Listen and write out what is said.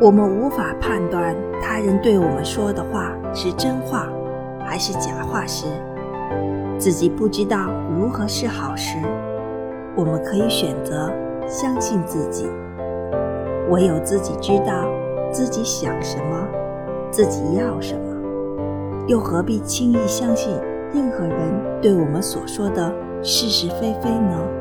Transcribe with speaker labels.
Speaker 1: 我们无法判断他人对我们说的话是真话还是假话时自己不知道如何是好时我们可以选择相信自己。唯有自己知道自己想什么自己要什么又何必轻易相信任何人对我们所说的是是非非呢？